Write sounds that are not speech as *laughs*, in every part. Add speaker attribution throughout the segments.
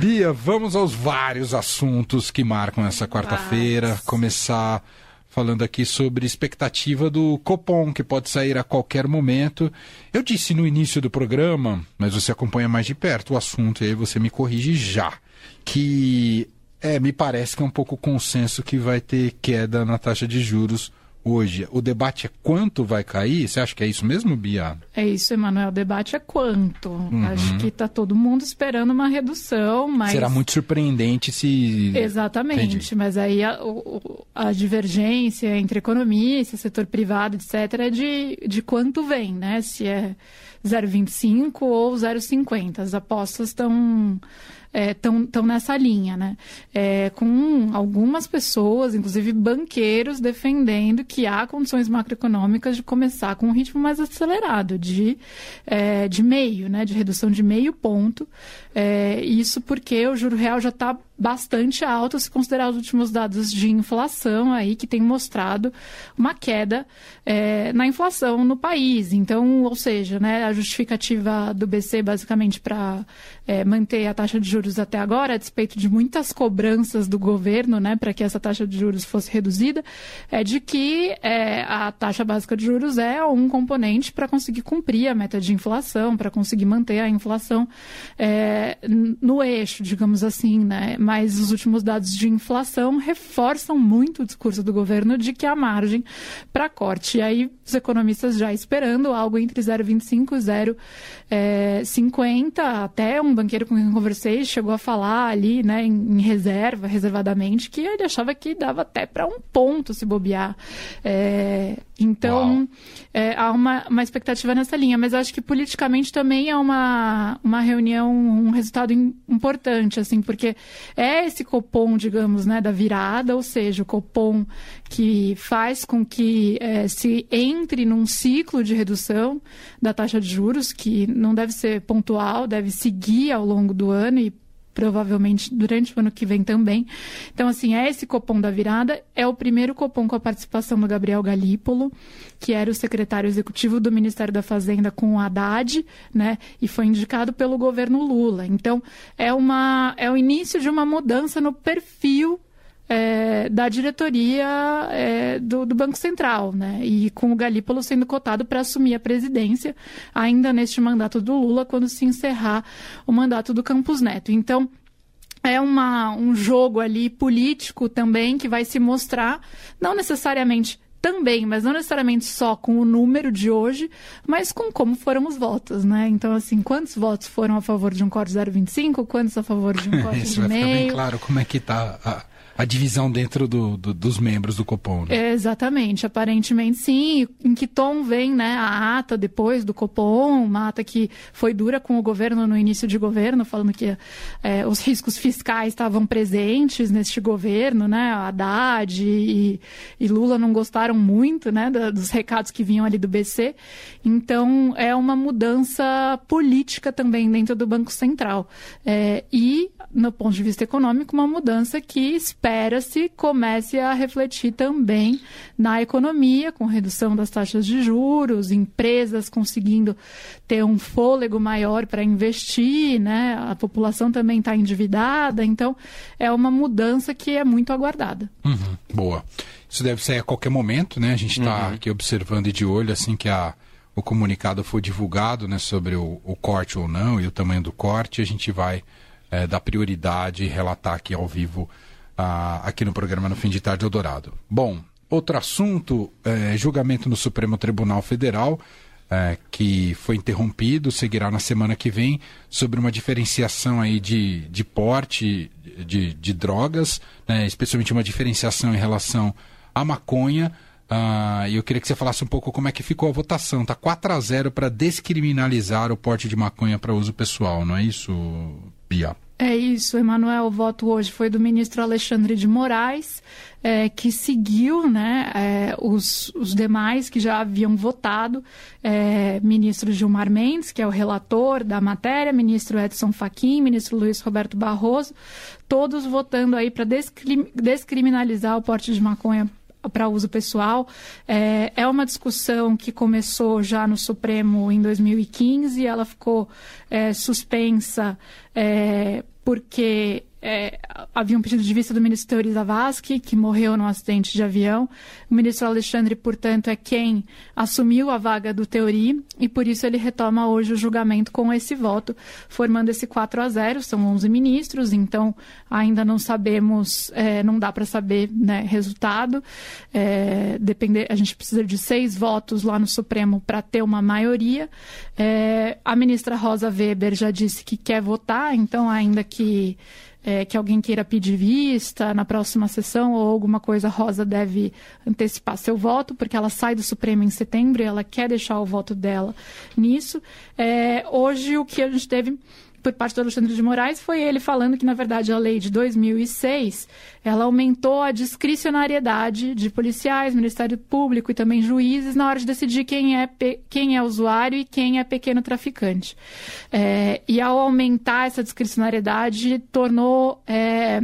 Speaker 1: Bia, vamos aos vários assuntos que marcam essa quarta-feira. Começar falando aqui sobre expectativa do Copom, que pode sair a qualquer momento. Eu disse no início do programa, mas você acompanha mais de perto o assunto e aí você me corrige já, que é, me parece que é um pouco consenso que vai ter queda na taxa de juros hoje. O debate é quanto vai cair? Você acha que é isso mesmo, Bia?
Speaker 2: É isso, Emanuel. O debate é quanto. Uhum. Acho que está todo mundo esperando uma redução, mas...
Speaker 1: Será muito surpreendente se...
Speaker 2: Exatamente. Entendi. Mas aí a, a, divergência entre economia, setor privado, etc., é de, de quanto vem, né? Se é 0,25 ou 0,50. As apostas estão é, nessa linha, né? É, com algumas pessoas, inclusive banqueiros, defendendo que há condições macroeconômicas de começar com um ritmo mais acelerado, de, é, de meio, né? De redução de meio ponto. É, isso porque o juro real já está bastante alto se considerar os últimos dados de inflação aí que tem mostrado uma queda é, na inflação no país. Então, ou seja, né, a justificativa do BC basicamente para é, manter a taxa de juros até agora, a despeito de muitas cobranças do governo, né, para que essa taxa de juros fosse reduzida, é de que é, a taxa básica de juros é um componente para conseguir cumprir a meta de inflação, para conseguir manter a inflação é, no eixo, digamos assim, né mas os últimos dados de inflação reforçam muito o discurso do governo de que há margem para corte. E aí os economistas já esperando algo entre 0,25 e 0,50. É, até um banqueiro com quem eu conversei chegou a falar ali, né, em, em reserva, reservadamente, que ele achava que dava até para um ponto se bobear. É, então, é, há uma, uma expectativa nessa linha, mas acho que politicamente também é uma, uma reunião, um resultado importante, assim, porque é esse Copom, digamos, né, da virada, ou seja, o Copom que faz com que é, se entre num ciclo de redução da taxa de juros, que não deve ser pontual, deve seguir ao longo do ano e provavelmente durante o ano que vem também. Então, assim, é esse Copom da virada, é o primeiro Copom com a participação do Gabriel Galípolo, que era o secretário executivo do Ministério da Fazenda com o Haddad, né, e foi indicado pelo governo Lula. Então, é, uma, é o início de uma mudança no perfil é, da diretoria é, do, do, Banco Central, né? E com o Galípolo sendo cotado para assumir a presidência ainda neste mandato do Lula, quando se encerrar o mandato do Campos Neto. Então, é uma, um jogo ali político também que vai se mostrar, não necessariamente também, mas não necessariamente só com o número de hoje, mas com como foram os votos, né? Então, assim, quantos votos foram a favor de um corte 0,25, quantos a favor de um *laughs* corte
Speaker 1: Isso
Speaker 2: de
Speaker 1: vai
Speaker 2: meio.
Speaker 1: Ficar bem claro como é que está a, divisão dentro do, do, dos membros do Copom. Né?
Speaker 2: É, exatamente, aparentemente sim. Em que tom vem né, a ata depois do Copom, uma ata que foi dura com o governo no início de governo, falando que é, os riscos fiscais estavam presentes neste governo, né? Haddad e, e Lula não gostaram muito né, dos recados que vinham ali do BC. Então, é uma mudança política também dentro do Banco Central. É, e, no ponto de vista econômico, uma mudança que espera espera-se comece a refletir também na economia, com redução das taxas de juros, empresas conseguindo ter um fôlego maior para investir, né? a população também está endividada, então é uma mudança que é muito aguardada.
Speaker 1: Uhum, boa. Isso deve ser a qualquer momento, né? A gente está uhum. aqui observando e de olho assim que a o comunicado for divulgado né, sobre o, o, corte ou não e o tamanho do corte, a gente vai é, dar prioridade e relatar aqui ao vivo aqui no programa No Fim de Tarde Eldorado. Bom, outro assunto, é, julgamento no Supremo Tribunal Federal, é, que foi interrompido, seguirá na semana que vem, sobre uma diferenciação aí de, de porte de, de drogas, né, especialmente uma diferenciação em relação à maconha. Uh, eu queria que você falasse um pouco como é que ficou a votação. Tá 4 a 0 para descriminalizar o porte de maconha para uso pessoal, não é isso, Bia?
Speaker 2: É isso, Emanuel. O voto hoje foi do ministro Alexandre de Moraes, é, que seguiu né, é, os, os demais que já haviam votado. É, ministro Gilmar Mendes, que é o relator da matéria, ministro Edson Fachin, ministro Luiz Roberto Barroso, todos votando aí para descriminalizar o porte de maconha para uso pessoal. É, é uma discussão que começou já no Supremo em 2015, ela ficou é, suspensa é, porque é, havia um pedido de vista do ministro Teori Zavascki, que morreu num acidente de avião. O ministro Alexandre, portanto, é quem assumiu a vaga do Teori e por isso ele retoma hoje o julgamento com esse voto, formando esse 4 a 0. São 11 ministros, então ainda não sabemos, é, não dá para saber né, resultado. É, depender, a gente precisa de seis votos lá no Supremo para ter uma maioria. É, a ministra Rosa Weber já disse que quer votar, então ainda que é, que alguém queira pedir vista na próxima sessão ou alguma coisa, Rosa deve antecipar seu voto, porque ela sai do Supremo em setembro e ela quer deixar o voto dela nisso. É, hoje, o que a gente teve por parte do Alexandre de Moraes foi ele falando que, na verdade, a lei de 2006 ela aumentou a discricionariedade de policiais, Ministério Público e também juízes na hora de decidir quem é, quem é usuário e quem é pequeno traficante. É, e ao aumentar essa discricionariedade, tornou é,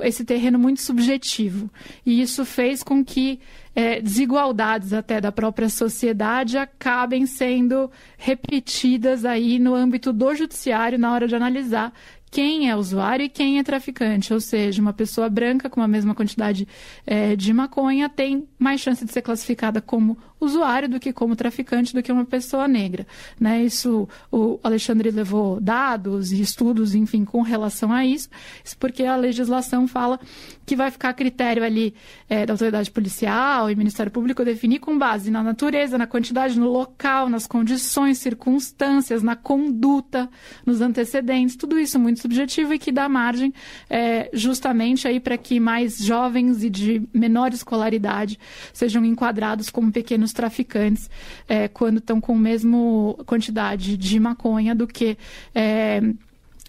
Speaker 2: esse terreno muito subjetivo. E isso fez com que é, desigualdades até da própria sociedade acabem sendo repetidas aí no âmbito do judiciário na hora de analisar quem é usuário e quem é traficante. Ou seja, uma pessoa branca com a mesma quantidade é, de maconha tem mais chance de ser classificada como usuário do que como traficante do que uma pessoa negra. Né? Isso o Alexandre levou dados e estudos, enfim, com relação a isso, isso porque a legislação fala que vai ficar a critério ali é, da autoridade policial e Ministério Público definir com base na natureza, na quantidade, no local, nas condições, circunstâncias, na conduta, nos antecedentes, tudo isso muito subjetivo e que dá margem é, justamente aí para que mais jovens e de menor escolaridade sejam enquadrados como pequenos traficantes é, quando estão com a mesma quantidade de maconha do que é,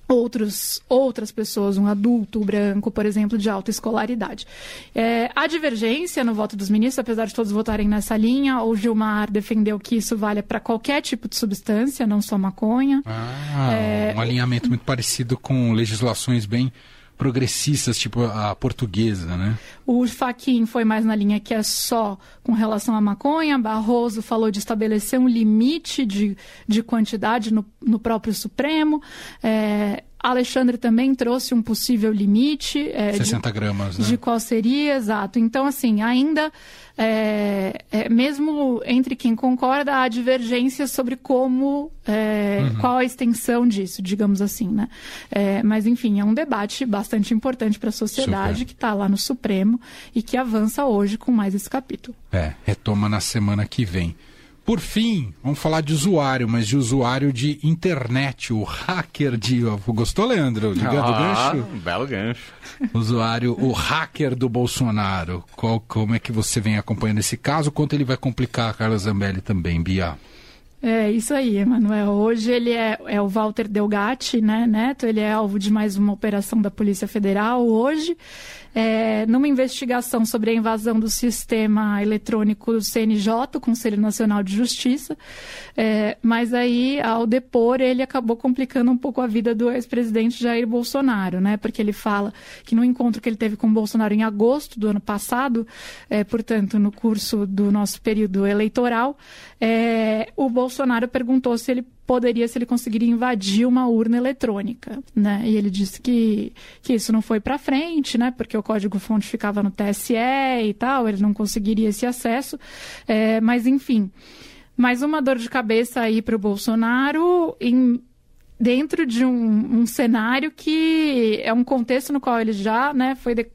Speaker 2: outros, outras pessoas, um adulto branco, por exemplo, de alta escolaridade. É, a divergência no voto dos ministros, apesar de todos votarem nessa linha, o Gilmar defendeu que isso vale para qualquer tipo de substância, não só maconha.
Speaker 1: Ah, é, um alinhamento muito parecido com legislações bem progressistas, tipo a portuguesa, né?
Speaker 2: O Faquin foi mais na linha que é só com relação à maconha. Barroso falou de estabelecer um limite de, de quantidade no, no próprio Supremo. É, Alexandre também trouxe um possível limite.
Speaker 1: É, 60 de, gramas, né?
Speaker 2: De qual seria, exato. Então, assim, ainda, é, é, mesmo entre quem concorda, há divergência sobre como, é, uhum. qual a extensão disso, digamos assim, né? É, mas, enfim, é um debate bastante importante para a sociedade Super. que está lá no Supremo e que avança hoje com mais esse capítulo.
Speaker 1: É, retoma na semana que vem. Por fim, vamos falar de usuário, mas de usuário de internet, o hacker de. Gostou, Leandro? Ligando ah,
Speaker 3: gancho? Um belo gancho.
Speaker 1: Usuário, o hacker do Bolsonaro. Qual, como é que você vem acompanhando esse caso? Quanto ele vai complicar a Carla Zambelli também, Bia?
Speaker 2: É isso aí, Emanuel. Hoje ele é, é o Walter Delgatti, né, Neto? Ele é alvo de mais uma operação da Polícia Federal hoje é, numa investigação sobre a invasão do sistema eletrônico do CNJ, o Conselho Nacional de Justiça, é, mas aí, ao depor, ele acabou complicando um pouco a vida do ex-presidente Jair Bolsonaro, né? Porque ele fala que no encontro que ele teve com Bolsonaro em agosto do ano passado, é, portanto, no curso do nosso período eleitoral, é, o Bolsonaro perguntou se ele poderia se ele conseguiria invadir uma urna eletrônica, né? E ele disse que, que isso não foi para frente, né? Porque o código-fonte ficava no TSE e tal, ele não conseguiria esse acesso. É, mas enfim, mais uma dor de cabeça aí para o Bolsonaro em dentro de um, um, cenário que é um contexto no qual ele já né, foi de,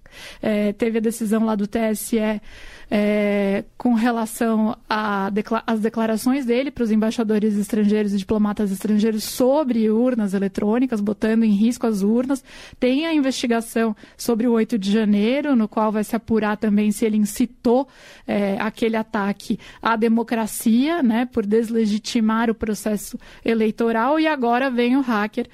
Speaker 2: é, teve a decisão lá do TSE é, com relação às declarações dele para os embaixadores estrangeiros e diplomatas estrangeiros sobre urnas eletrônicas, botando em risco as urnas. Tem a investigação sobre o 8 de janeiro, no qual vai se apurar também se ele incitou é, aquele ataque à democracia, né, por deslegitimar o processo eleitoral. E agora vem o hacker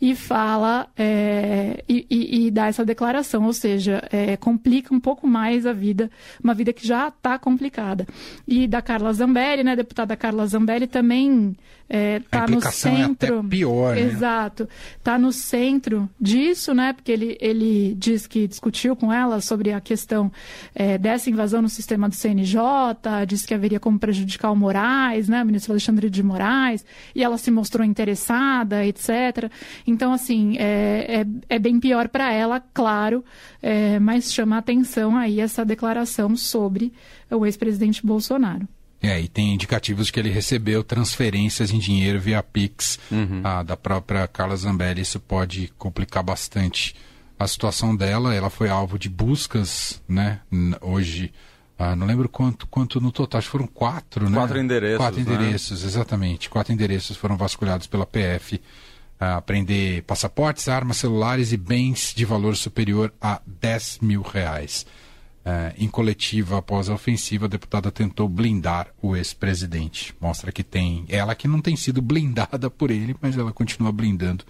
Speaker 2: e fala é, e, e, dar essa declaração, ou seja, é, complica um pouco mais a vida, uma vida que já está complicada. E da Carla Zambelli, né, deputada Carla Zambelli também está é, no centro.
Speaker 1: É até pior, né?
Speaker 2: Exato. Está no centro disso, né? Porque ele, ele diz que discutiu com ela sobre a questão é, dessa invasão no sistema do CNJ, disse que haveria como prejudicar o Moraes, né? O ministro Alexandre de Moraes, e ela se mostrou interessada, etc. Então, assim, é, é, é bem pior para ela, claro, é, mas chama atenção aí essa declaração sobre o ex-presidente Bolsonaro.
Speaker 1: É, e tem indicativos de que ele recebeu transferências em dinheiro via Pix uhum. ah, da própria Carla Zambelli. Isso pode complicar bastante a situação dela. Ela foi alvo de buscas, né? Hoje, ah, não lembro quanto, quanto no total, acho que foram quatro,
Speaker 3: né? Quatro endereços.
Speaker 1: Quatro né? endereços, exatamente. Quatro endereços foram vasculhados pela PF. Ah, prender passaportes, armas, celulares e bens de valor superior a 10 mil reais. É, em coletiva após a ofensiva, a deputada tentou blindar o ex-presidente. Mostra que tem. Ela que não tem sido blindada por ele, mas ela continua blindando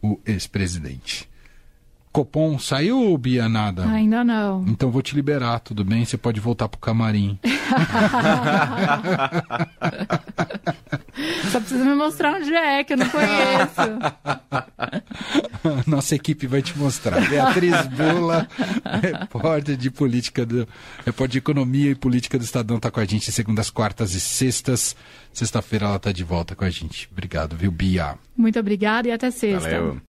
Speaker 1: o ex-presidente. Copom saiu, Bia? Nada?
Speaker 2: Ainda não.
Speaker 1: Então vou te liberar, tudo bem? Você pode voltar pro camarim. *laughs*
Speaker 2: Só precisa me mostrar onde é, que eu não conheço. *laughs* *laughs*
Speaker 1: Nossa equipe vai te mostrar. Beatriz Bula, *laughs* repórter de política do. repórter de economia e política do Estadão, está com a gente segundas, quartas e sextas. Sexta-feira ela está de volta com a gente. Obrigado, viu, Bia?
Speaker 2: Muito obrigada e até sexta.
Speaker 3: Valeu.